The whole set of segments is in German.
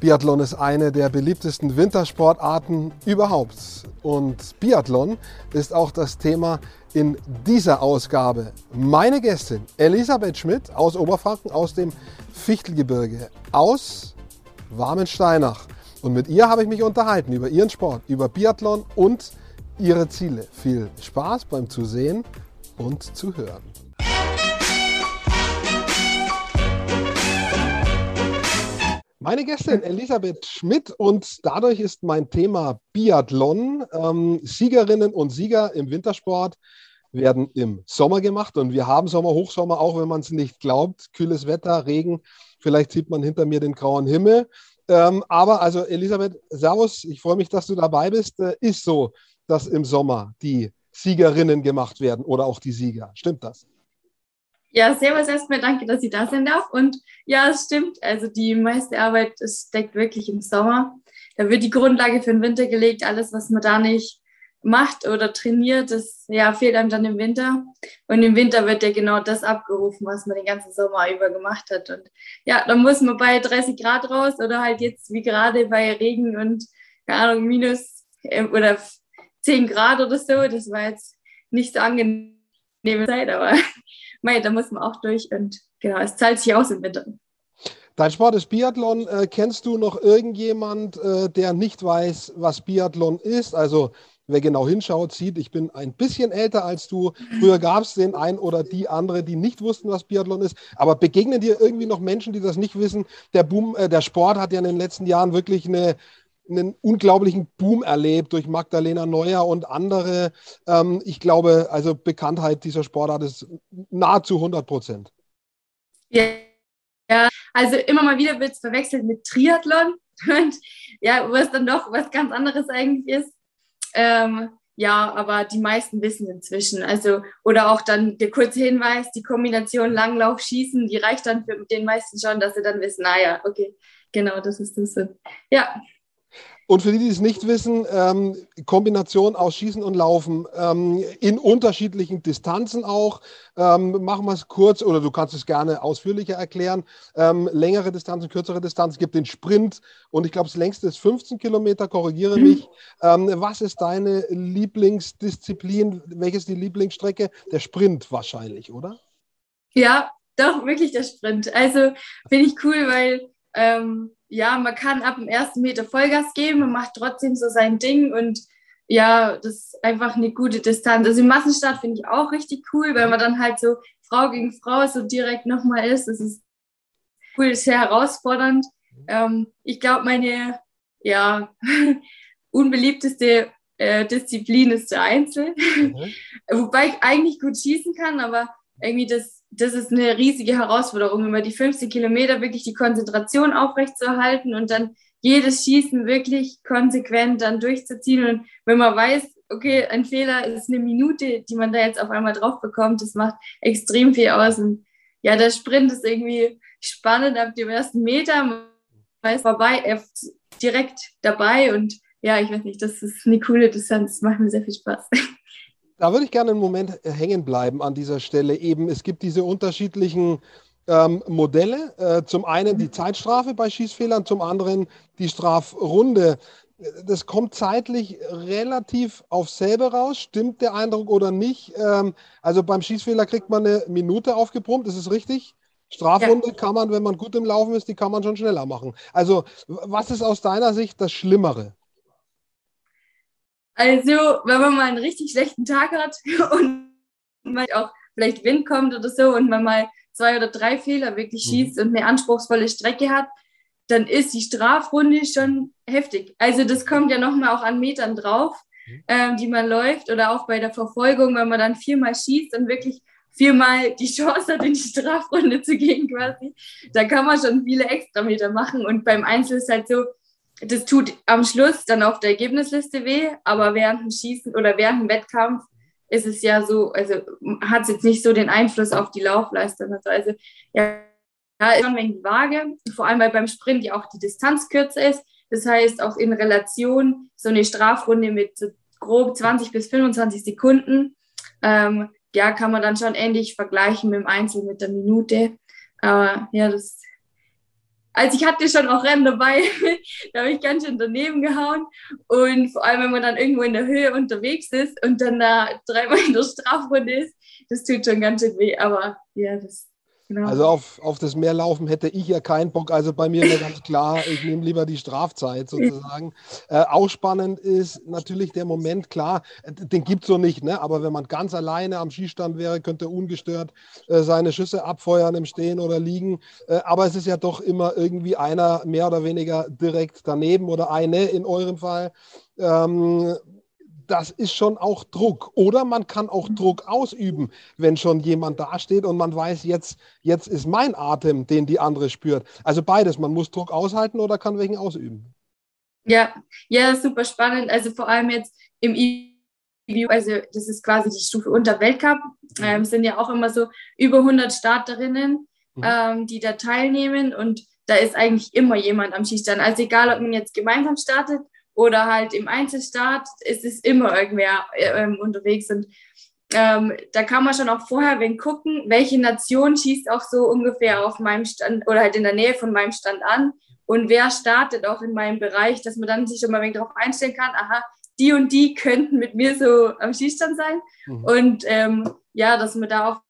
Biathlon ist eine der beliebtesten Wintersportarten überhaupt. Und Biathlon ist auch das Thema in dieser Ausgabe. Meine Gästin Elisabeth Schmidt aus Oberfranken, aus dem Fichtelgebirge, aus Warmensteinach. Und mit ihr habe ich mich unterhalten über ihren Sport, über Biathlon und ihre Ziele. Viel Spaß beim Zusehen und Zuhören. Meine Gästin Elisabeth Schmidt und dadurch ist mein Thema Biathlon. Ähm, Siegerinnen und Sieger im Wintersport werden im Sommer gemacht und wir haben Sommer, Hochsommer, auch wenn man es nicht glaubt. Kühles Wetter, Regen, vielleicht sieht man hinter mir den grauen Himmel. Ähm, aber also Elisabeth, Servus, ich freue mich, dass du dabei bist. Äh, ist so, dass im Sommer die Siegerinnen gemacht werden oder auch die Sieger. Stimmt das? Ja, servus erstmal, danke, dass ich da sein darf. Und ja, es stimmt. Also die meiste Arbeit steckt wirklich im Sommer. Da wird die Grundlage für den Winter gelegt. Alles, was man da nicht macht oder trainiert, das ja, fehlt einem dann im Winter. Und im Winter wird ja genau das abgerufen, was man den ganzen Sommer über gemacht hat. Und ja, dann muss man bei 30 Grad raus oder halt jetzt wie gerade bei Regen und, keine Ahnung, minus äh, oder 10 Grad oder so. Das war jetzt nicht so angenehme Zeit, aber mei, da muss man auch durch und genau, es zahlt sich aus im Winter. Dein Sport ist Biathlon. Äh, kennst du noch irgendjemand, äh, der nicht weiß, was Biathlon ist? Also wer genau hinschaut, sieht, ich bin ein bisschen älter als du. Früher gab es den einen oder die andere, die nicht wussten, was Biathlon ist. Aber begegnen dir irgendwie noch Menschen, die das nicht wissen? Der Boom, äh, der Sport hat ja in den letzten Jahren wirklich eine, einen unglaublichen Boom erlebt durch Magdalena Neuer und andere. Ähm, ich glaube, also Bekanntheit dieser Sportart ist nahezu 100 Prozent. Ja. ja, also immer mal wieder wird es verwechselt mit Triathlon. Und ja, wo dann doch was ganz anderes eigentlich ist. Ähm, ja, aber die meisten wissen inzwischen. Also, oder auch dann der kurze Hinweis, die Kombination Langlauf, Schießen, die reicht dann für den meisten schon, dass sie dann wissen, naja, okay, genau, das ist das. Ja. Und für die, die es nicht wissen, ähm, Kombination aus Schießen und Laufen ähm, in unterschiedlichen Distanzen auch. Ähm, machen wir es kurz oder du kannst es gerne ausführlicher erklären. Ähm, längere Distanzen, kürzere Distanzen. Es gibt den Sprint und ich glaube, das längste ist 15 Kilometer, korrigiere mich. Ähm, was ist deine Lieblingsdisziplin? Welches ist die Lieblingsstrecke? Der Sprint wahrscheinlich, oder? Ja, doch, wirklich der Sprint. Also finde ich cool, weil ähm, ja, man kann ab dem ersten Meter Vollgas geben, man macht trotzdem so sein Ding und ja, das ist einfach eine gute Distanz. Also im Massenstart finde ich auch richtig cool, weil man dann halt so Frau gegen Frau so direkt nochmal ist. Das ist cool, ist sehr herausfordernd. Ähm, ich glaube, meine ja, unbeliebteste äh, Disziplin ist der Einzel. Mhm. Wobei ich eigentlich gut schießen kann, aber irgendwie das das ist eine riesige Herausforderung, über die 15 Kilometer wirklich die Konzentration aufrechtzuerhalten und dann jedes Schießen wirklich konsequent dann durchzuziehen. Und wenn man weiß, okay, ein Fehler ist eine Minute, die man da jetzt auf einmal drauf bekommt, das macht extrem viel aus. Und ja, der Sprint ist irgendwie spannend ab dem ersten Meter. Man ist vorbei, er ist direkt dabei und ja, ich weiß nicht, das ist eine coole Distanz, das macht mir sehr viel Spaß. Da würde ich gerne einen Moment äh, hängen bleiben an dieser Stelle. Eben, es gibt diese unterschiedlichen ähm, Modelle. Äh, zum einen die Zeitstrafe bei Schießfehlern, zum anderen die Strafrunde. Das kommt zeitlich relativ auf selber raus. Stimmt der Eindruck oder nicht? Ähm, also beim Schießfehler kriegt man eine Minute aufgepumpt, ist es richtig? Strafrunde ja. kann man, wenn man gut im Laufen ist, die kann man schon schneller machen. Also, was ist aus deiner Sicht das Schlimmere? Also, wenn man mal einen richtig schlechten Tag hat und mal auch vielleicht Wind kommt oder so und man mal zwei oder drei Fehler wirklich mhm. schießt und eine anspruchsvolle Strecke hat, dann ist die Strafrunde schon heftig. Also das kommt ja nochmal auch an Metern drauf, mhm. ähm, die man läuft oder auch bei der Verfolgung, wenn man dann viermal schießt und wirklich viermal die Chance hat, in die Strafrunde zu gehen quasi. Da kann man schon viele Extrameter machen und beim Einzel ist halt so, das tut am Schluss dann auf der Ergebnisliste weh, aber während dem Schießen oder während dem Wettkampf ist es ja so, also hat es jetzt nicht so den Einfluss auf die Laufleistung. Also ja, ja ist schon wegen die Waage, vor allem weil beim Sprint ja auch die Distanz kürzer ist. Das heißt auch in Relation so eine Strafrunde mit so grob 20 bis 25 Sekunden, ähm, ja, kann man dann schon ähnlich vergleichen mit dem Einzel mit der Minute. Aber ja, das also ich hatte schon auch Rennen dabei, da habe ich ganz schön daneben gehauen. Und vor allem, wenn man dann irgendwo in der Höhe unterwegs ist und dann da dreimal in der Strafrunde ist, das tut schon ganz schön weh. Aber ja, das Genau. Also auf, auf das Meerlaufen hätte ich ja keinen Bock. Also bei mir wäre ganz klar, ich nehme lieber die Strafzeit sozusagen. Äh, auch spannend ist natürlich der Moment, klar, den gibt es so nicht, ne? aber wenn man ganz alleine am Skistand wäre, könnte ungestört äh, seine Schüsse abfeuern im Stehen oder Liegen. Äh, aber es ist ja doch immer irgendwie einer mehr oder weniger direkt daneben oder eine in eurem Fall. Ähm, das ist schon auch Druck. Oder man kann auch Druck ausüben, wenn schon jemand dasteht und man weiß, jetzt, jetzt ist mein Atem, den die andere spürt. Also beides, man muss Druck aushalten oder kann welchen ausüben. Ja, ja, super spannend. Also vor allem jetzt im IBU, also das ist quasi die Stufe unter Weltcup, mhm. ähm, sind ja auch immer so über 100 Starterinnen, mhm. ähm, die da teilnehmen und da ist eigentlich immer jemand am Skistand. Also egal, ob man jetzt gemeinsam startet oder halt im Einzelstart ist es immer irgendwer ähm, unterwegs. Und ähm, da kann man schon auch vorher wenn gucken, welche Nation schießt auch so ungefähr auf meinem Stand oder halt in der Nähe von meinem Stand an und wer startet auch in meinem Bereich, dass man dann sich schon mal ein wenig darauf einstellen kann, aha, die und die könnten mit mir so am Schießstand sein. Mhm. Und ähm, ja, dass man da auch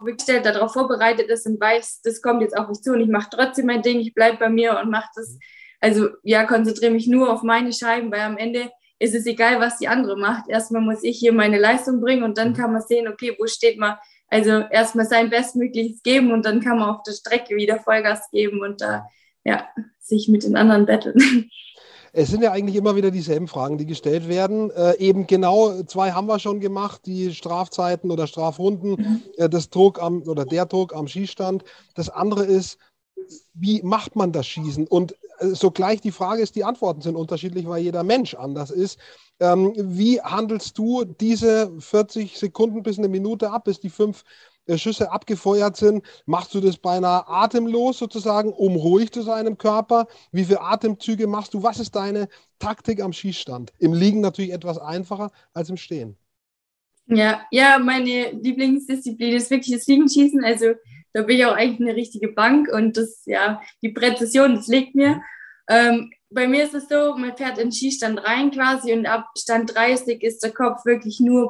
wirklich darauf vorbereitet ist und weiß, das kommt jetzt auf mich zu und ich mache trotzdem mein Ding, ich bleibe bei mir und mache das also ja, konzentriere mich nur auf meine Scheiben, weil am Ende ist es egal, was die andere macht. Erstmal muss ich hier meine Leistung bringen und dann mhm. kann man sehen, okay, wo steht man. Also erstmal sein Bestmögliches geben und dann kann man auf der Strecke wieder Vollgas geben und da ja, sich mit den anderen betteln. Es sind ja eigentlich immer wieder dieselben Fragen, die gestellt werden. Äh, eben genau zwei haben wir schon gemacht, die Strafzeiten oder Strafrunden, mhm. äh, das Druck am oder der Druck am Schießstand. Das andere ist, wie macht man das Schießen? Und äh, sogleich die Frage ist, die Antworten sind unterschiedlich, weil jeder Mensch anders ist. Ähm, wie handelst du diese 40 Sekunden bis eine Minute ab, bis die fünf äh, Schüsse abgefeuert sind? Machst du das beinahe atemlos sozusagen, um ruhig zu sein im Körper? Wie viele Atemzüge machst du? Was ist deine Taktik am Schießstand? Im Liegen natürlich etwas einfacher als im Stehen. Ja, ja, meine Lieblingsdisziplin ist wirklich das Liegenschießen. Also da bin ich auch eigentlich eine richtige Bank und das, ja, die Präzision, das liegt mir. Ähm, bei mir ist es so, man fährt in Skistand rein quasi und ab Stand 30 ist der Kopf wirklich nur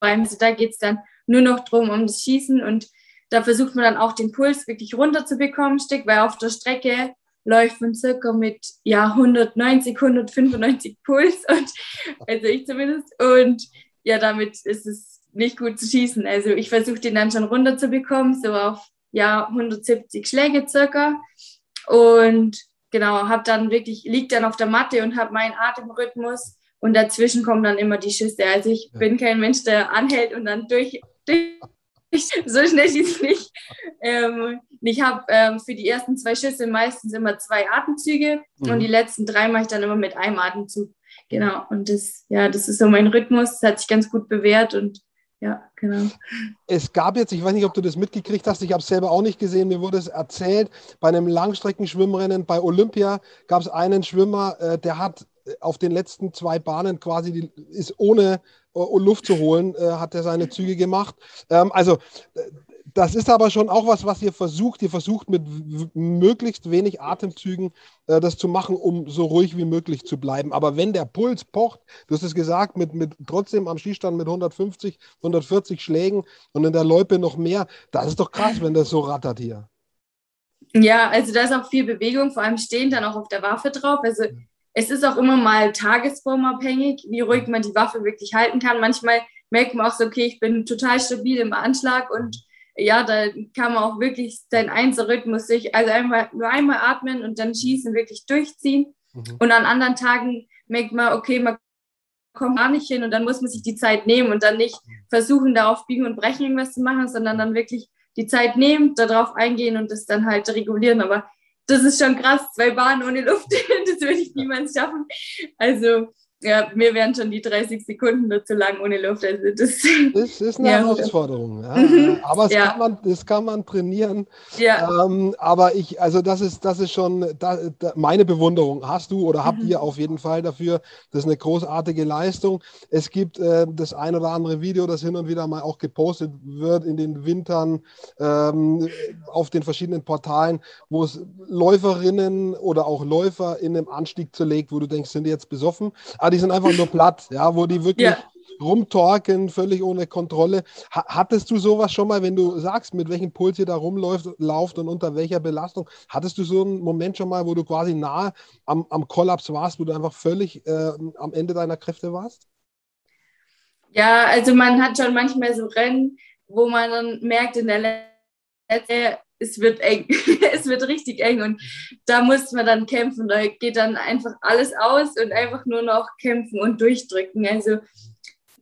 beim, also da geht es dann nur noch drum um das Schießen und da versucht man dann auch den Puls wirklich runter zu bekommen, Stück, weil auf der Strecke läuft man circa mit ja 190, 195 Puls. Und also ich zumindest. Und ja damit ist es nicht gut zu schießen. Also ich versuche den dann schon runter zu bekommen, so auf ja 170 Schläge circa. Und genau, habe dann wirklich, liegt dann auf der Matte und habe meinen Atemrhythmus und dazwischen kommen dann immer die Schüsse. Also ich ja. bin kein Mensch, der anhält und dann durch, durch so schnell schieße ich nicht. Ähm, ich habe ähm, für die ersten zwei Schüsse meistens immer zwei Atemzüge mhm. und die letzten drei mache ich dann immer mit einem Atemzug. Genau. Und das, ja, das ist so mein Rhythmus. Das hat sich ganz gut bewährt und ja, genau. Es gab jetzt, ich weiß nicht, ob du das mitgekriegt hast, ich habe es selber auch nicht gesehen, mir wurde es erzählt, bei einem Langstreckenschwimmrennen bei Olympia gab es einen Schwimmer, äh, der hat auf den letzten zwei Bahnen quasi, die, ist ohne uh, Luft zu holen, äh, hat er seine Züge gemacht. Ähm, also das ist aber schon auch was, was ihr versucht. Ihr versucht mit möglichst wenig Atemzügen äh, das zu machen, um so ruhig wie möglich zu bleiben. Aber wenn der Puls pocht, du hast es gesagt, mit, mit trotzdem am Schießstand mit 150, 140 Schlägen und in der Loipe noch mehr, das ist doch krass, wenn das so rattert hier. Ja, also da ist auch viel Bewegung, vor allem stehen dann auch auf der Waffe drauf. Also es ist auch immer mal tagesformabhängig, wie ruhig man die Waffe wirklich halten kann. Manchmal merkt man auch so, okay, ich bin total stabil im Anschlag und ja, da kann man auch wirklich seinen Einzelrhythmus sich, also einmal, nur einmal atmen und dann schießen, wirklich durchziehen. Mhm. Und an anderen Tagen merkt man, okay, man kommt gar nicht hin und dann muss man sich die Zeit nehmen und dann nicht versuchen, da auf Biegen und Brechen irgendwas zu machen, sondern dann wirklich die Zeit nehmen, darauf eingehen und das dann halt regulieren. Aber das ist schon krass, zwei Bahnen ohne Luft, das würde ich niemals schaffen. Also ja, mir wären schon die 30 Sekunden nur zu lang ohne Luft. Also das, das ist eine ja. Herausforderung. Ja. Mhm. Aber das, ja. kann man, das kann man trainieren. Ähm, aber ich, also das ist, das ist schon da, da, meine Bewunderung. Hast du oder habt mhm. ihr auf jeden Fall dafür. Das ist eine großartige Leistung. Es gibt äh, das ein oder andere Video, das hin und wieder mal auch gepostet wird in den Wintern ähm, auf den verschiedenen Portalen, wo es Läuferinnen oder auch Läufer in einem Anstieg zerlegt, wo du denkst, sind die jetzt besoffen? Aber die sind einfach nur platt, ja, wo die wirklich ja. rumtorken, völlig ohne Kontrolle. hattest du sowas schon mal, wenn du sagst, mit welchem Puls ihr da rumläuft lauft und unter welcher Belastung? Hattest du so einen Moment schon mal, wo du quasi nahe am, am Kollaps warst, wo du einfach völlig äh, am Ende deiner Kräfte warst? Ja, also man hat schon manchmal so Rennen, wo man dann merkt, in der letzten es wird eng, es wird richtig eng und da muss man dann kämpfen. Da geht dann einfach alles aus und einfach nur noch kämpfen und durchdrücken. Also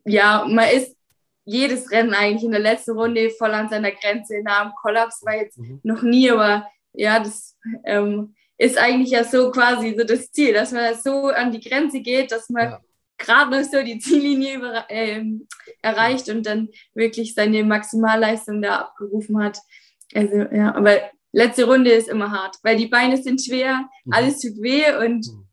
ja, man ist jedes Rennen eigentlich in der letzten Runde voll an seiner Grenze. Nah am Kollaps war jetzt mhm. noch nie, aber ja, das ähm, ist eigentlich ja so quasi so das Ziel, dass man so an die Grenze geht, dass man ja. gerade noch so die Ziellinie über, äh, erreicht und dann wirklich seine Maximalleistung da abgerufen hat. Also ja, aber letzte Runde ist immer hart, weil die Beine sind schwer, mhm. alles tut weh und mhm.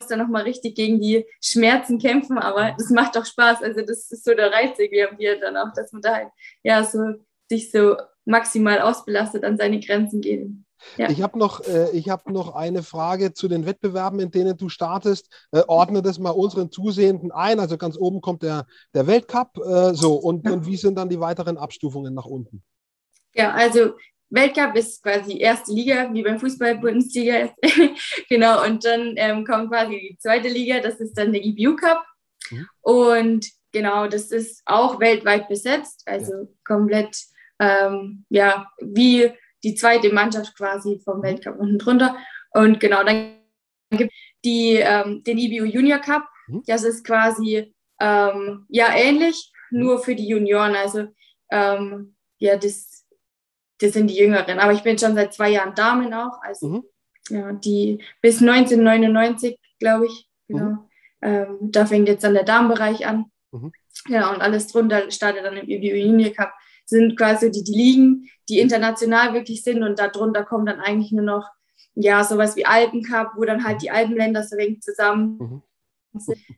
muss dann nochmal richtig gegen die Schmerzen kämpfen, aber das macht auch Spaß. Also das ist so der Reiz irgendwie dann auch, dass man da halt ja so sich so maximal ausbelastet an seine Grenzen geht. Ja. Ich habe noch, äh, hab noch eine Frage zu den Wettbewerben, in denen du startest. Äh, ordne das mal unseren Zusehenden ein. Also ganz oben kommt der, der Weltcup. Äh, so, und, und wie sind dann die weiteren Abstufungen nach unten? Ja, also Weltcup ist quasi erste Liga, wie beim Fußball Bundesliga. genau, und dann ähm, kommt quasi die zweite Liga, das ist dann der EBU Cup. Mhm. Und genau, das ist auch weltweit besetzt, also ja. komplett, ähm, ja, wie die zweite Mannschaft quasi vom mhm. Weltcup unten drunter. Und genau, dann gibt es die, ähm, den EBU Junior Cup. Mhm. Das ist quasi, ähm, ja, ähnlich, mhm. nur für die Junioren. Also, ähm, ja, das das sind die Jüngeren. Aber ich bin schon seit zwei Jahren Damen auch. Also mhm. ja, die bis 1999, glaube ich, genau. Mhm. Ähm, da fängt jetzt dann der Damenbereich an. Mhm. Ja, und alles drunter startet dann im IBU Junior Cup. Sind quasi die, die Ligen, die international wirklich sind und darunter kommen dann eigentlich nur noch ja, sowas wie Alpencup, wo dann halt die Alpenländer so wenig zusammen mhm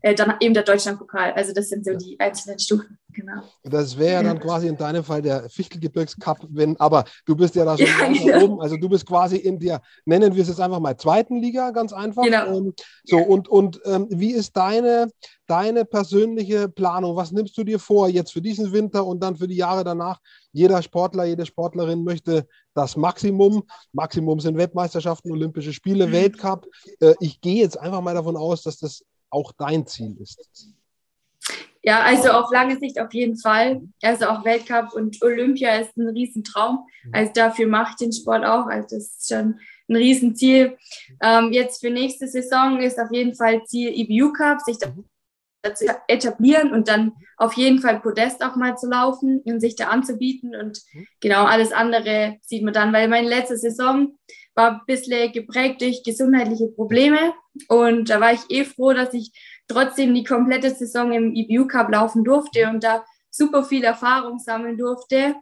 äh, dann eben der Deutschlandpokal. Also das sind so die einzelnen Stufen. Genau. Das wäre ja dann quasi in deinem Fall der Fichtelgebirgscup, wenn, aber du bist ja da schon ja, genau. oben, also du bist quasi in der, nennen wir es jetzt einfach mal zweiten Liga, ganz einfach. Genau. Ähm, so, ja. und, und ähm, wie ist deine, deine persönliche Planung? Was nimmst du dir vor jetzt für diesen Winter und dann für die Jahre danach? Jeder Sportler, jede Sportlerin möchte das Maximum. Maximum sind Weltmeisterschaften, Olympische Spiele, mhm. Weltcup. Äh, ich gehe jetzt einfach mal davon aus, dass das auch dein Ziel ist? Ja, also auf lange Sicht auf jeden Fall. Also auch Weltcup und Olympia ist ein Riesentraum. Mhm. Also dafür mache ich den Sport auch. Also das ist schon ein Riesenziel. Ähm, jetzt für nächste Saison ist auf jeden Fall Ziel EBU Cup, sich da zu etablieren und dann auf jeden Fall Podest auch mal zu laufen und sich da anzubieten. Und mhm. genau alles andere sieht man dann, weil meine letzte Saison war ein bisschen geprägt durch gesundheitliche Probleme. Und da war ich eh froh, dass ich trotzdem die komplette Saison im EBU Cup laufen durfte und da super viel Erfahrung sammeln durfte.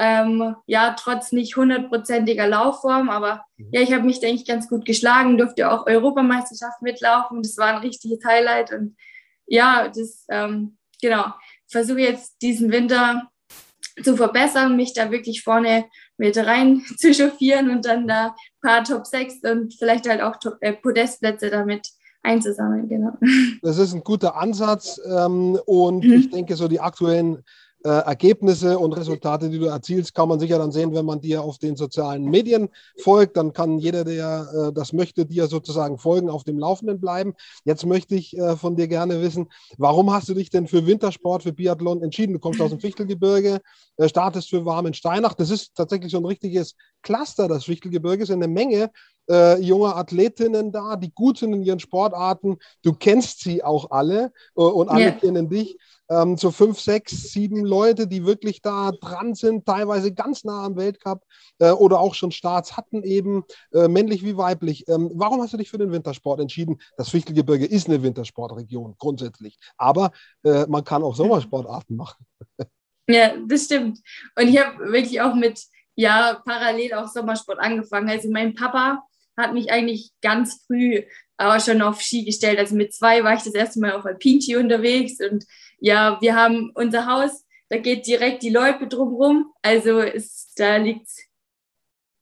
Ähm, ja, trotz nicht hundertprozentiger Laufform, aber mhm. ja, ich habe mich, denke ich, ganz gut geschlagen, durfte auch Europameisterschaft mitlaufen. Das war ein richtiges Highlight und ja, das, ähm, genau, versuche jetzt diesen Winter zu verbessern, mich da wirklich vorne mit rein zu chauffieren und dann da ein paar Top 6 und vielleicht halt auch äh, Podestplätze damit einzusammeln, genau. Das ist ein guter Ansatz ähm, und mhm. ich denke, so die aktuellen äh, Ergebnisse und Resultate, die du erzielst, kann man sicher dann sehen, wenn man dir auf den sozialen Medien folgt. Dann kann jeder, der äh, das möchte, dir sozusagen folgen, auf dem Laufenden bleiben. Jetzt möchte ich äh, von dir gerne wissen, warum hast du dich denn für Wintersport, für Biathlon entschieden? Du kommst aus dem Fichtelgebirge, äh, startest für Warmen Steinach. Das ist tatsächlich so ein richtiges Cluster, das Fichtelgebirge ist eine Menge äh, junge Athletinnen da, die gut sind in ihren Sportarten. Du kennst sie auch alle äh, und alle yeah. kennen dich ähm, so fünf, sechs, sieben Leute, die wirklich da dran sind, teilweise ganz nah am Weltcup äh, oder auch schon Starts hatten, eben äh, männlich wie weiblich. Ähm, warum hast du dich für den Wintersport entschieden? Das Fichtelgebirge ist eine Wintersportregion grundsätzlich, aber äh, man kann auch Sommersportarten machen. Ja, das stimmt. Und ich habe wirklich auch mit, ja, parallel auch Sommersport angefangen. Also mein Papa hat mich eigentlich ganz früh aber schon auf Ski gestellt. Also mit zwei war ich das erste Mal auf Alpinski unterwegs und ja, wir haben unser Haus, da geht direkt die Loipe drumherum. Also ist, da liegt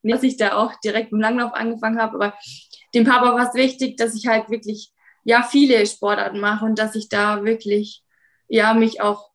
dass ich da auch direkt im Langlauf angefangen habe. Aber dem Papa war es wichtig, dass ich halt wirklich ja viele Sportarten mache und dass ich da wirklich ja mich auch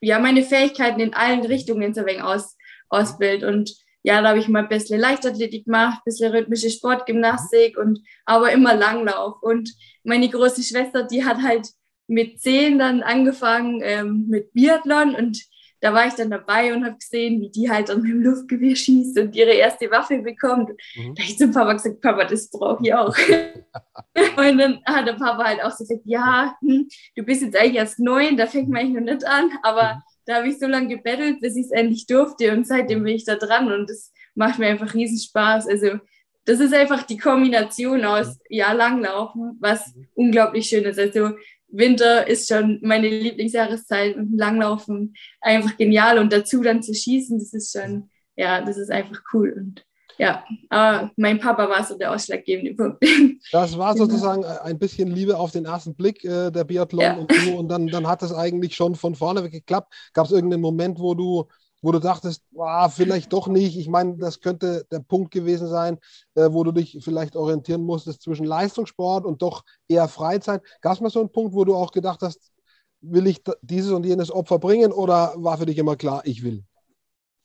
ja meine Fähigkeiten in allen Richtungen so wenig aus, ausbild und ja, da habe ich mal ein bisschen Leichtathletik gemacht, ein bisschen rhythmische Sportgymnastik und aber immer Langlauf. Und meine große Schwester, die hat halt mit zehn dann angefangen ähm, mit Biathlon und da war ich dann dabei und habe gesehen, wie die halt dann mit dem Luftgewehr schießt und ihre erste Waffe bekommt. Mhm. Da habe ich zum Papa gesagt, Papa, das brauche ich auch. und dann hat der Papa halt auch so gesagt, ja, hm, du bist jetzt eigentlich erst neun, da fängt man eigentlich noch nicht an, aber mhm. Da habe ich so lange gebettelt, bis ich es endlich durfte und seitdem bin ich da dran und das macht mir einfach riesen Spaß. Also das ist einfach die Kombination aus mhm. ja Langlaufen, was mhm. unglaublich schön ist. Also Winter ist schon meine Lieblingsjahreszeit und Langlaufen einfach genial und dazu dann zu schießen, das ist schon, ja, das ist einfach cool und ja, aber mein Papa war so der ausschlaggebende Punkt. Das war genau. sozusagen ein bisschen Liebe auf den ersten Blick, äh, der Biathlon ja. und du und dann, dann hat es eigentlich schon von vorne weg geklappt. Gab es irgendeinen Moment, wo du wo du dachtest, ah, vielleicht doch nicht. Ich meine, das könnte der Punkt gewesen sein, äh, wo du dich vielleicht orientieren musstest zwischen Leistungssport und doch eher Freizeit. Gab es mal so einen Punkt, wo du auch gedacht hast, will ich dieses und jenes Opfer bringen oder war für dich immer klar, ich will?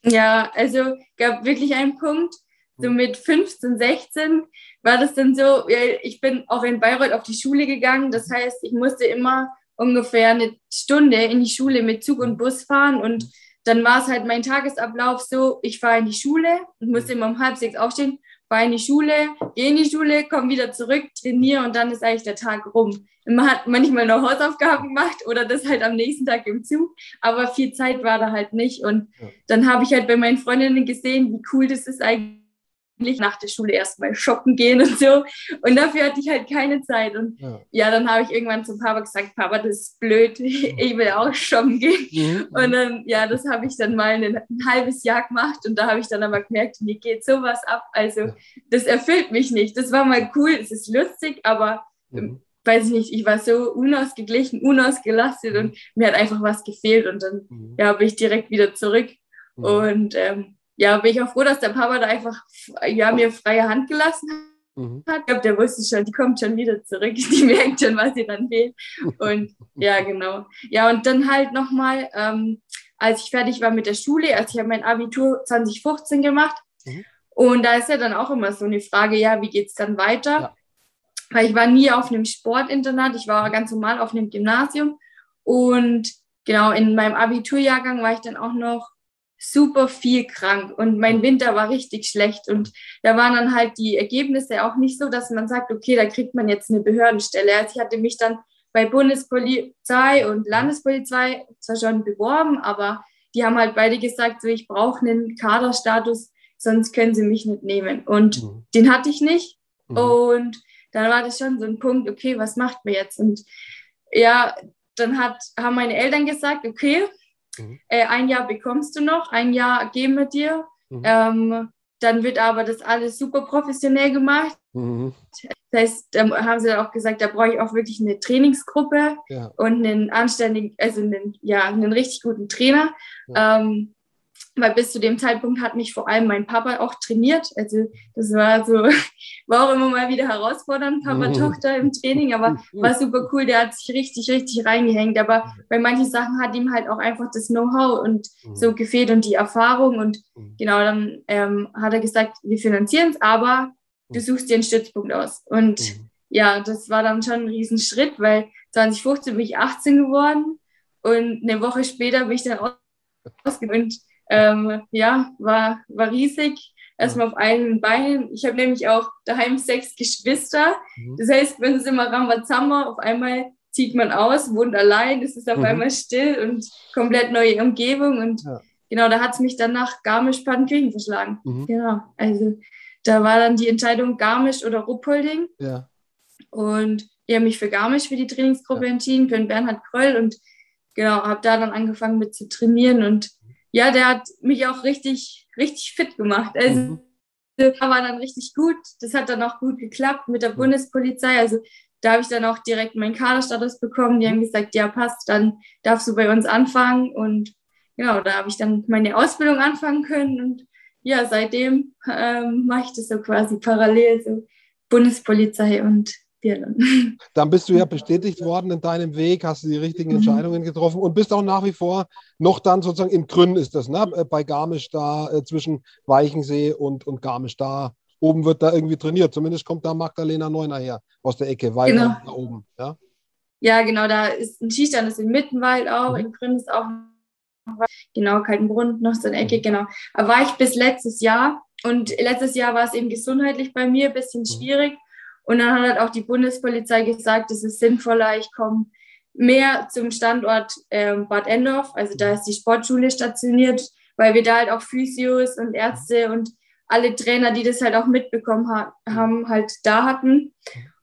Ja, also gab wirklich einen Punkt, so mit 15, 16 war das dann so, ich bin auch in Bayreuth auf die Schule gegangen, das heißt, ich musste immer ungefähr eine Stunde in die Schule mit Zug und Bus fahren und dann war es halt mein Tagesablauf so, ich fahre in die Schule und musste immer um halb sechs aufstehen, fahre in die Schule, gehe in die Schule, komme wieder zurück, trainiere und dann ist eigentlich der Tag rum. man hat manchmal noch Hausaufgaben gemacht oder das halt am nächsten Tag im Zug, aber viel Zeit war da halt nicht. Und dann habe ich halt bei meinen Freundinnen gesehen, wie cool das ist eigentlich nach der Schule erstmal shoppen gehen und so. Und dafür hatte ich halt keine Zeit. Und ja, ja dann habe ich irgendwann zum Papa gesagt, Papa, das ist blöd, ich will auch shoppen gehen. Mhm. Und dann, ja, das habe ich dann mal ein, ein, halbes Jahr gemacht und da habe ich dann aber gemerkt, mir geht sowas ab. Also das erfüllt mich nicht. Das war mal cool, es ist lustig, aber mhm. weiß ich nicht, ich war so unausgeglichen, unausgelastet mhm. und mir hat einfach was gefehlt und dann mhm. ja, bin ich direkt wieder zurück. Mhm. Und ähm, ja, bin ich auch froh, dass der Papa da einfach ja, mir freie Hand gelassen mhm. hat. Ich glaube, der wusste schon, die kommt schon wieder zurück, die merkt schon, was ihr dann fehlt. Und ja, genau. Ja, und dann halt nochmal, ähm, als ich fertig war mit der Schule, als ich habe mein Abitur 2015 gemacht. Mhm. Und da ist ja dann auch immer so eine Frage, ja, wie geht es dann weiter? Ja. Weil ich war nie auf einem Sportinternat, ich war ganz normal auf einem Gymnasium. Und genau, in meinem Abiturjahrgang war ich dann auch noch super viel krank und mein Winter war richtig schlecht und da waren dann halt die Ergebnisse auch nicht so, dass man sagt, okay, da kriegt man jetzt eine Behördenstelle. Also ich hatte mich dann bei Bundespolizei und Landespolizei zwar schon beworben, aber die haben halt beide gesagt, so ich brauche einen Kaderstatus, sonst können sie mich nicht nehmen. Und mhm. den hatte ich nicht. Mhm. Und dann war das schon so ein Punkt, okay, was macht man jetzt? Und ja, dann hat, haben meine Eltern gesagt, okay, Mhm. Äh, ein Jahr bekommst du noch, ein Jahr geben wir dir. Mhm. Ähm, dann wird aber das alles super professionell gemacht. Mhm. Das heißt, da haben sie auch gesagt, da brauche ich auch wirklich eine Trainingsgruppe ja. und einen anständigen, also einen, ja, einen richtig guten Trainer. Ja. Ähm, weil bis zu dem Zeitpunkt hat mich vor allem mein Papa auch trainiert. Also das war so, war auch immer mal wieder herausfordernd, Papa-Tochter im Training, aber war super cool. Der hat sich richtig, richtig reingehängt. Aber bei manchen Sachen hat ihm halt auch einfach das Know-how und so gefehlt und die Erfahrung. Und genau, dann ähm, hat er gesagt, wir finanzieren es, aber du suchst dir einen Stützpunkt aus. Und ja, das war dann schon ein Riesenschritt, weil 2015 bin ich 18 geworden und eine Woche später bin ich dann ausgewöhnt ähm, ja, war, war riesig. erstmal auf allen Beinen. Ich habe nämlich auch daheim sechs Geschwister. Mhm. Das heißt, wenn es immer Rambazamba, auf einmal zieht man aus, wohnt allein, es ist auf mhm. einmal still und komplett neue Umgebung. Und ja. genau, da hat es mich dann nach Garmisch-Partenkirchen verschlagen. Mhm. Genau, also da war dann die Entscheidung Garmisch oder Ruppolding. Ja. Und ich habe mich für Garmisch für die Trainingsgruppe ja. entschieden, für den Bernhard Kröll und genau, habe da dann angefangen mit zu trainieren und ja, der hat mich auch richtig, richtig fit gemacht. Also mhm. war dann richtig gut. Das hat dann auch gut geklappt mit der mhm. Bundespolizei. Also da habe ich dann auch direkt meinen Kaderstatus bekommen. Die haben gesagt, ja, passt, dann darfst du bei uns anfangen. Und genau, da habe ich dann meine Ausbildung anfangen können. Und ja, seitdem ähm, mache ich das so quasi parallel, so Bundespolizei und Biathlon. Dann bist du ja bestätigt worden in deinem Weg, hast du die richtigen. Entscheidungen getroffen und bist auch nach wie vor noch dann sozusagen in Grün ist das, ne? Äh, bei Garmisch da äh, zwischen Weichensee und, und Garmisch da. Oben wird da irgendwie trainiert. Zumindest kommt da Magdalena Neuner her aus der Ecke, weiter genau. nach oben. Ja? ja, genau, da ist ein Skistand, ist in Mittenwald auch, mhm. in Grün ist auch genau, Kaltenbrunn noch so eine Ecke, mhm. genau. Aber war ich bis letztes Jahr und letztes Jahr war es eben gesundheitlich bei mir ein bisschen mhm. schwierig. Und dann hat auch die Bundespolizei gesagt, es ist sinnvoller, ich komme mehr zum Standort ähm, Bad Endorf, also da ist die Sportschule stationiert, weil wir da halt auch Physios und Ärzte und alle Trainer, die das halt auch mitbekommen ha haben, halt da hatten.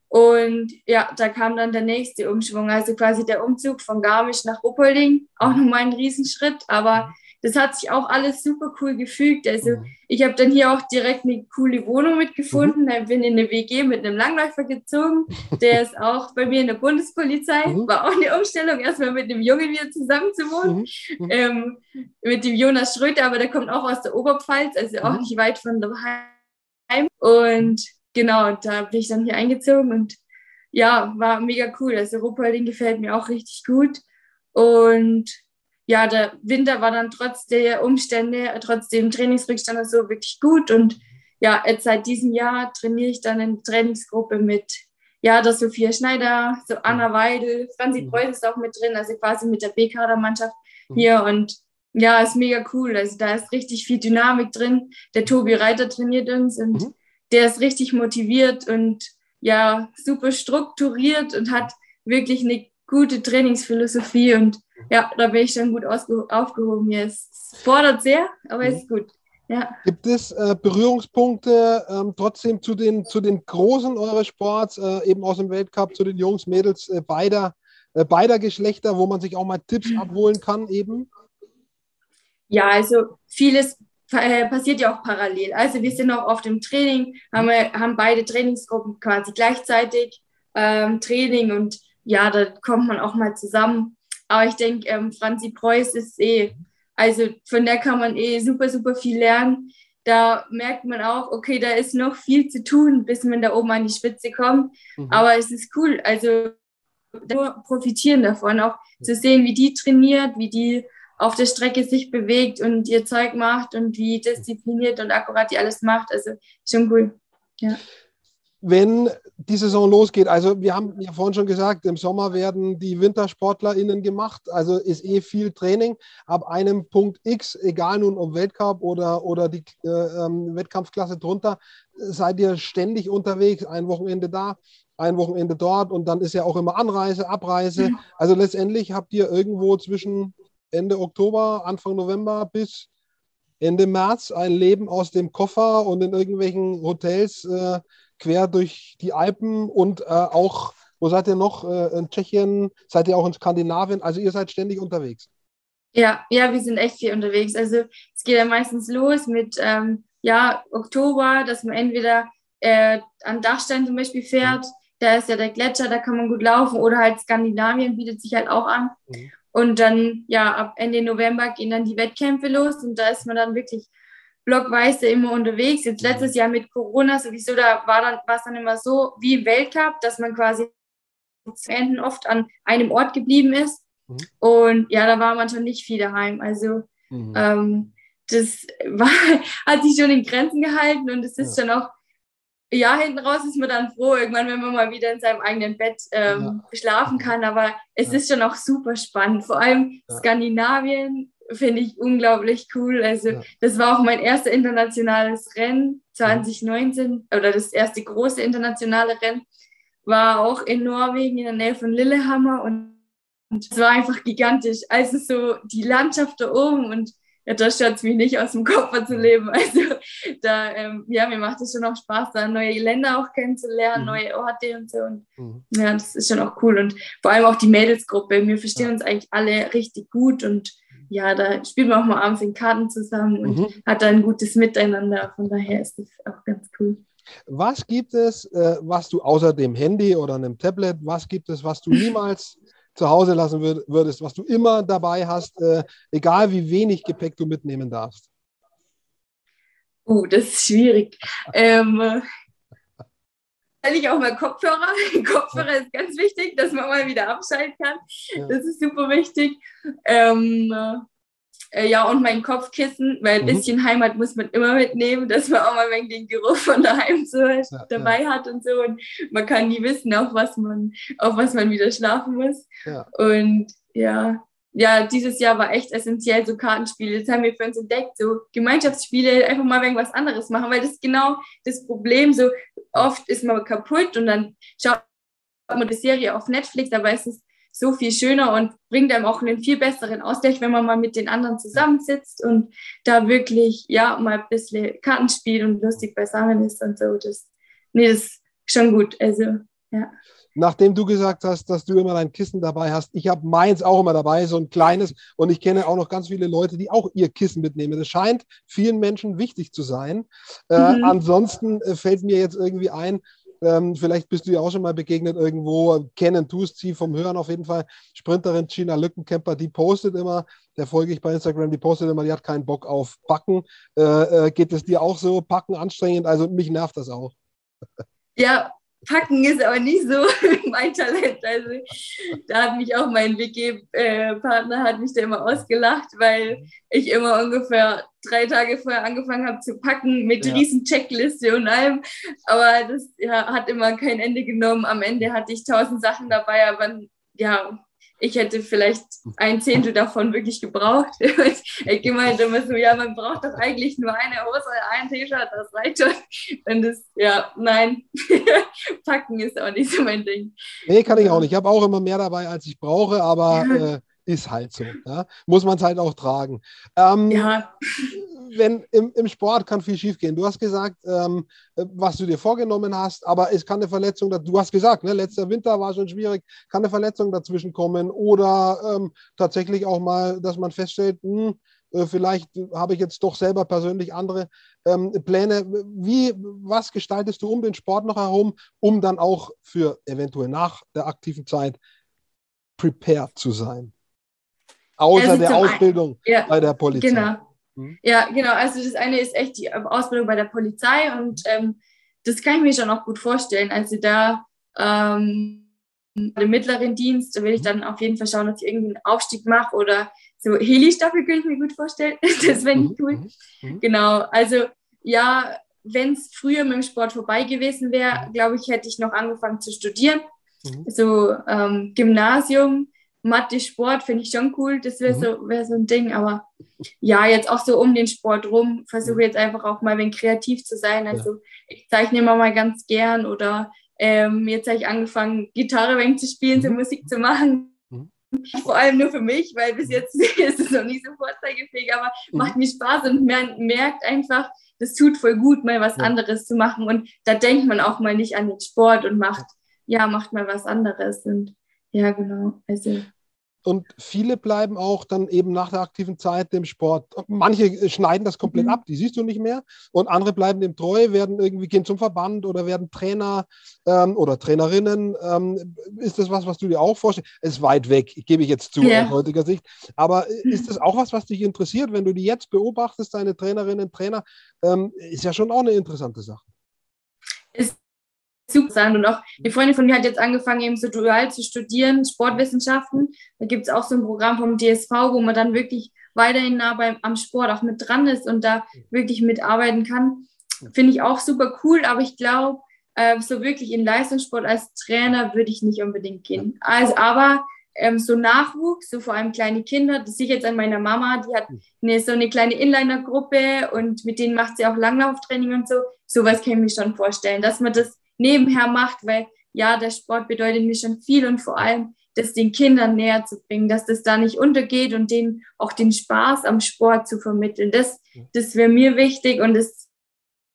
Und ja, da kam dann der nächste Umschwung, also quasi der Umzug von Garmisch nach Ruppolding, auch nochmal ein Riesenschritt, aber das hat sich auch alles super cool gefügt. Also mhm. ich habe dann hier auch direkt eine coole Wohnung mitgefunden. Mhm. bin in eine WG mit einem Langläufer gezogen. Der ist auch bei mir in der Bundespolizei. Mhm. War auch eine Umstellung, erstmal mit einem Jungen wieder zusammen zu wohnen. Mhm. Mhm. Ähm, mit dem Jonas Schröter, aber der kommt auch aus der Oberpfalz, also auch mhm. nicht weit von daheim. Und genau, da bin ich dann hier eingezogen und ja, war mega cool. Also Ruhpolding gefällt mir auch richtig gut. Und ja, der Winter war dann trotz der Umstände, trotz dem Trainingsrückstand so wirklich gut. Und ja, jetzt seit diesem Jahr trainiere ich dann in Trainingsgruppe mit, ja, der Sophia Schneider, so Anna Weidel, Franzi mhm. Preuß ist auch mit drin, also quasi mit der B-Kader-Mannschaft mhm. hier. Und ja, ist mega cool. Also da ist richtig viel Dynamik drin. Der Tobi Reiter trainiert uns und mhm. der ist richtig motiviert und ja, super strukturiert und hat wirklich eine gute Trainingsphilosophie und ja, da bin ich dann gut aufgehoben hier. Es fordert sehr, aber es ist gut. Ja. Gibt es äh, Berührungspunkte ähm, trotzdem zu den, zu den Großen eures Sports, äh, eben aus dem Weltcup, zu den Jungs, Mädels äh, beider, äh, beider Geschlechter, wo man sich auch mal Tipps mhm. abholen kann eben? Ja, also vieles äh, passiert ja auch parallel. Also wir sind auch auf dem Training, haben, wir, haben beide Trainingsgruppen quasi gleichzeitig ähm, Training und ja, da kommt man auch mal zusammen. Aber ich denke, ähm, Franzi Preuß ist eh, also von der kann man eh super, super viel lernen. Da merkt man auch, okay, da ist noch viel zu tun, bis man da oben an die Spitze kommt. Mhm. Aber es ist cool. Also nur profitieren davon, auch zu sehen, wie die trainiert, wie die auf der Strecke sich bewegt und ihr Zeug macht und wie diszipliniert und akkurat die alles macht. Also schon cool. Ja wenn die Saison losgeht. Also wir haben ja vorhin schon gesagt, im Sommer werden die WintersportlerInnen gemacht. Also ist eh viel Training. Ab einem Punkt X, egal nun um Weltcup oder, oder die äh, ähm, Wettkampfklasse drunter, seid ihr ständig unterwegs. Ein Wochenende da, ein Wochenende dort und dann ist ja auch immer Anreise, Abreise. Also letztendlich habt ihr irgendwo zwischen Ende Oktober, Anfang November bis Ende März ein Leben aus dem Koffer und in irgendwelchen Hotels. Äh, quer durch die Alpen und äh, auch, wo seid ihr noch? Äh, in Tschechien, seid ihr auch in Skandinavien? Also ihr seid ständig unterwegs. Ja, ja, wir sind echt viel unterwegs. Also es geht ja meistens los mit ähm, ja, Oktober, dass man entweder äh, an Dachstein zum Beispiel fährt, da ist ja der Gletscher, da kann man gut laufen, oder halt Skandinavien bietet sich halt auch an. Mhm. Und dann, ja, ab Ende November gehen dann die Wettkämpfe los und da ist man dann wirklich blockweise immer unterwegs. Jetzt letztes Jahr mit Corona sowieso, da war dann war es dann immer so wie im Weltcup, dass man quasi zu Enden oft an einem Ort geblieben ist. Mhm. Und ja, da war man schon nicht viel daheim. Also mhm. ähm, das war, hat sich schon in Grenzen gehalten und es ist ja. schon auch, ja, hinten raus ist man dann froh, irgendwann, wenn man mal wieder in seinem eigenen Bett ähm, ja. schlafen kann. Aber es ja. ist schon auch super spannend. Vor allem Skandinavien finde ich unglaublich cool. Also ja. das war auch mein erstes internationales Rennen 2019 oder das erste große internationale Rennen war auch in Norwegen in der Nähe von Lillehammer und es war einfach gigantisch. Also so die Landschaft da oben und ja, da stört es mich nicht aus dem Kopf zu leben. Also da, ähm, ja, mir macht es schon auch Spaß, da neue Länder auch kennenzulernen, mhm. neue Orte und so. Und mhm. ja, das ist schon auch cool. Und vor allem auch die Mädelsgruppe. Wir verstehen ja. uns eigentlich alle richtig gut und ja, da spielt man auch mal abends in Karten zusammen und mhm. hat da ein gutes Miteinander. Von daher ist das auch ganz cool. Was gibt es, äh, was du außer dem Handy oder einem Tablet, was gibt es, was du niemals zu Hause lassen würdest, was du immer dabei hast, äh, egal wie wenig Gepäck du mitnehmen darfst? Uh, das ist schwierig. Ähm, ich auch mal Kopfhörer. Kopfhörer ist ganz wichtig, dass man mal wieder abschalten kann. Ja. Das ist super wichtig. Ähm, äh, ja, und mein Kopfkissen, weil ein mhm. bisschen Heimat muss man immer mitnehmen, dass man auch mal den Geruch von daheim so ja, dabei ja. hat und so. Und man kann nie wissen, auf was man, auf was man wieder schlafen muss. Und ja, ja, dieses Jahr war echt essentiell, so Kartenspiele. Das haben wir für uns entdeckt, so Gemeinschaftsspiele, einfach mal wegen was anderes machen, weil das ist genau das Problem. So oft ist man kaputt und dann schaut man die Serie auf Netflix, aber es ist so viel schöner und bringt einem auch einen viel besseren Ausgleich, wenn man mal mit den anderen zusammensitzt und da wirklich, ja, mal ein bisschen Karten spielt und lustig beisammen ist und so. Das, nee, das ist schon gut. Also, ja. Nachdem du gesagt hast, dass du immer dein Kissen dabei hast, ich habe meins auch immer dabei, so ein kleines. Und ich kenne auch noch ganz viele Leute, die auch ihr Kissen mitnehmen. Das scheint vielen Menschen wichtig zu sein. Äh, mhm. Äh, ansonsten fällt mir jetzt irgendwie ein, ähm, vielleicht bist du ja auch schon mal begegnet irgendwo. Kennen tust sie vom Hören auf jeden Fall. Sprinterin Gina Lückenkämper, die postet immer, der folge ich bei Instagram, die postet immer, die hat keinen Bock auf Backen. Äh, äh, geht es dir auch so? Packen anstrengend? Also mich nervt das auch. Ja, Packen ist aber nicht so mein Talent. Also da hat mich auch mein WG-Partner hat mich da immer ausgelacht, weil ich immer ungefähr drei Tage vorher angefangen habe zu packen mit ja. riesen Checkliste und allem. Aber das ja, hat immer kein Ende genommen. Am Ende hatte ich tausend Sachen dabei, aber ja, ich hätte vielleicht ein Zehntel davon wirklich gebraucht. ich gemeint immer so, ja, man braucht doch eigentlich nur eine Hose, ein T-Shirt, das reicht schon. Und das, ja, nein, packen ist auch nicht so mein Ding. Nee, kann ich auch nicht. Ich habe auch immer mehr dabei, als ich brauche, aber äh, ist halt so. Ja? Muss man es halt auch tragen. Ähm, ja wenn im, im Sport kann viel schiefgehen. Du hast gesagt, ähm, was du dir vorgenommen hast, aber es kann eine Verletzung, du hast gesagt, ne, letzter Winter war schon schwierig, kann eine Verletzung dazwischen kommen oder ähm, tatsächlich auch mal, dass man feststellt, mh, hm, äh, vielleicht habe ich jetzt doch selber persönlich andere ähm, Pläne. Wie, was gestaltest du um den Sport noch herum, um dann auch für eventuell nach der aktiven Zeit prepared zu sein? Außer also der Ausbildung ja, bei der Polizei. Genau. Mhm. Ja, genau. Also das eine ist echt die Ausbildung bei der Polizei und ähm, das kann ich mir schon auch gut vorstellen. Also da ähm, im mittleren Dienst will ich mhm. dann auf jeden Fall schauen, dass ich irgendwie einen Aufstieg mache oder so Heli-Staffel könnte ich mir gut vorstellen. das wäre nicht mhm. cool. Mhm. Genau. Also ja, wenn es früher mit dem Sport vorbei gewesen wäre, glaube ich, hätte ich noch angefangen zu studieren. Mhm. So ähm, Gymnasium Mathe, Sport finde ich schon cool. Das wäre mhm. so, wär so ein Ding. Aber ja, jetzt auch so um den Sport rum, versuche jetzt einfach auch mal ein kreativ zu sein. Also ja. ich zeichne immer mal ganz gern oder ähm, jetzt habe ich angefangen, Gitarre wenig zu spielen, mhm. so Musik zu machen. Mhm. Vor allem nur für mich, weil bis jetzt ist es noch nicht so vorzeigefähig, aber mhm. macht mir Spaß und man merkt einfach, das tut voll gut, mal was ja. anderes zu machen. Und da denkt man auch mal nicht an den Sport und macht, ja, macht mal was anderes. Und ja, genau. Also und viele bleiben auch dann eben nach der aktiven Zeit dem Sport. Manche schneiden das komplett mhm. ab, die siehst du nicht mehr. Und andere bleiben dem treu, werden irgendwie gehen zum Verband oder werden Trainer ähm, oder Trainerinnen. Ähm, ist das was, was du dir auch vorstellst? Es ist weit weg, gebe ich jetzt zu yeah. aus heutiger Sicht. Aber ist das auch was, was dich interessiert, wenn du die jetzt beobachtest, deine Trainerinnen, Trainer? Ähm, ist ja schon auch eine interessante Sache. Super sein. Und auch die Freundin von mir hat jetzt angefangen, eben so dual zu studieren, Sportwissenschaften. Da gibt es auch so ein Programm vom DSV, wo man dann wirklich weiterhin nah beim, am Sport auch mit dran ist und da wirklich mitarbeiten kann. Finde ich auch super cool, aber ich glaube, äh, so wirklich in Leistungssport als Trainer würde ich nicht unbedingt gehen. Also, aber ähm, so Nachwuchs, so vor allem kleine Kinder. Das sehe ich jetzt an meiner Mama, die hat hm. eine, so eine kleine Inliner-Gruppe und mit denen macht sie auch Langlauftraining und so. Sowas kann ich mir schon vorstellen, dass man das nebenher macht, weil ja, der Sport bedeutet mir schon viel und vor allem das den Kindern näher zu bringen, dass das da nicht untergeht und denen auch den Spaß am Sport zu vermitteln. Das, das wäre mir wichtig und das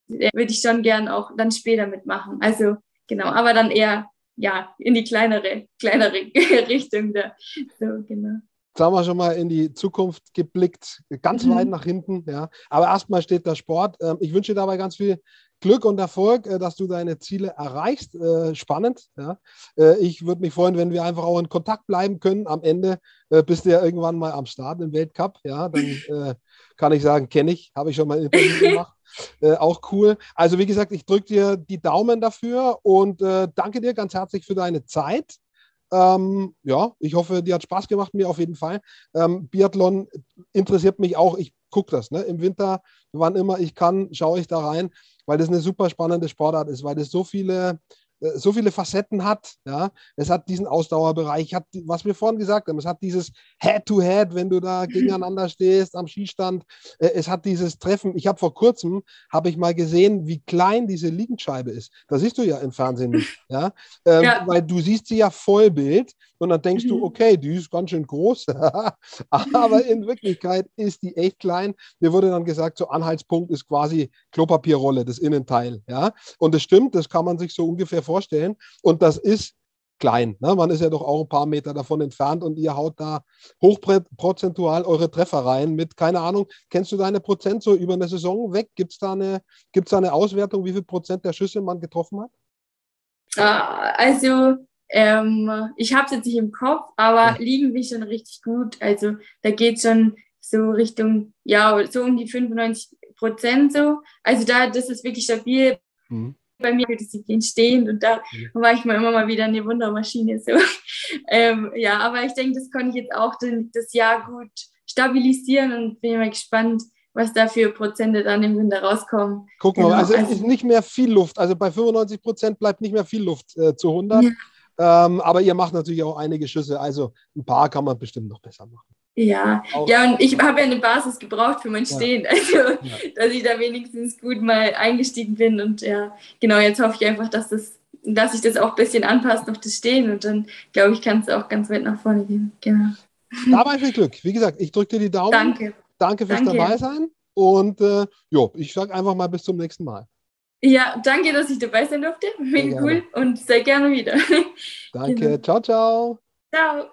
würde ich schon gern auch dann später mitmachen. Also genau, aber dann eher ja in die kleinere, kleinere Richtung da. So, genau. Jetzt haben wir schon mal in die Zukunft geblickt, ganz mhm. weit nach hinten. Ja. Aber erstmal steht der Sport. Ähm, ich wünsche dir dabei ganz viel Glück und Erfolg, äh, dass du deine Ziele erreichst. Äh, spannend. Ja. Äh, ich würde mich freuen, wenn wir einfach auch in Kontakt bleiben können. Am Ende bist du ja irgendwann mal am Start im Weltcup. Ja, dann kann ich sagen, kenne ich, habe ich schon mal ein Interview gemacht. Äh, auch cool. Also wie gesagt, ich drücke dir die Daumen dafür und äh, danke dir ganz herzlich für deine Zeit. Ähm, ja, ich hoffe, dir hat Spaß gemacht, mir auf jeden Fall. Ähm, Biathlon interessiert mich auch. Ich gucke das. Ne? Im Winter, wann immer ich kann, schaue ich da rein, weil das eine super spannende Sportart ist, weil das so viele so viele Facetten hat. Ja? Es hat diesen Ausdauerbereich, hat, was wir vorhin gesagt haben, es hat dieses Head-to-Head, -Head, wenn du da gegeneinander stehst am Skistand. Äh, es hat dieses Treffen. Ich habe vor kurzem, habe ich mal gesehen, wie klein diese Liegenscheibe ist. Das siehst du ja im Fernsehen nicht. Ja? Ähm, ja. Weil du siehst sie ja Vollbild und dann denkst mhm. du, okay, die ist ganz schön groß. Aber in Wirklichkeit ist die echt klein. Mir wurde dann gesagt, so Anhaltspunkt ist quasi Klopapierrolle, das Innenteil. Ja? Und das stimmt, das kann man sich so ungefähr vorstellen. Und das ist klein. Ne? Man ist ja doch auch ein paar Meter davon entfernt und ihr haut da hochprozentual eure Treffer rein mit, keine Ahnung, kennst du deine Prozent so über eine Saison weg? Gibt es da, eine, da eine Auswertung, wie viel Prozent der Schüsse man getroffen hat? Ah, also ähm, ich habe es jetzt nicht im Kopf, aber ja. liegen wir schon richtig gut. Also da geht schon so Richtung, ja, so um die 95 Prozent so. Also da, das ist wirklich stabil. Mhm. Bei mir Disziplin stehend und da mhm. war ich mal immer mal wieder eine Wundermaschine. So. ähm, ja, aber ich denke, das konnte ich jetzt auch den, das Jahr gut stabilisieren und bin mal gespannt, was da für Prozente dann im Winter rauskommen. Gucken wir genau. mal, also, also ist nicht mehr viel Luft. Also bei 95 Prozent bleibt nicht mehr viel Luft äh, zu 100. Ja. Ähm, aber ihr macht natürlich auch einige Schüsse, also ein paar kann man bestimmt noch besser machen. Ja, auch. ja, und ich habe ja eine Basis gebraucht für mein Stehen, ja. also ja. dass ich da wenigstens gut mal eingestiegen bin. Und ja, genau, jetzt hoffe ich einfach, dass das, dass sich das auch ein bisschen anpasst auf das Stehen und dann glaube ich, kann es auch ganz weit nach vorne gehen. Genau. Dabei viel Glück. Wie gesagt, ich drücke dir die Daumen. Danke. Danke fürs Danke. dabei sein. Und äh, jo, ich sage einfach mal bis zum nächsten Mal. Ja, danke, dass ich dabei sein durfte. Mega cool und sehr gerne wieder. Danke. Genau. Ciao, ciao. Ciao.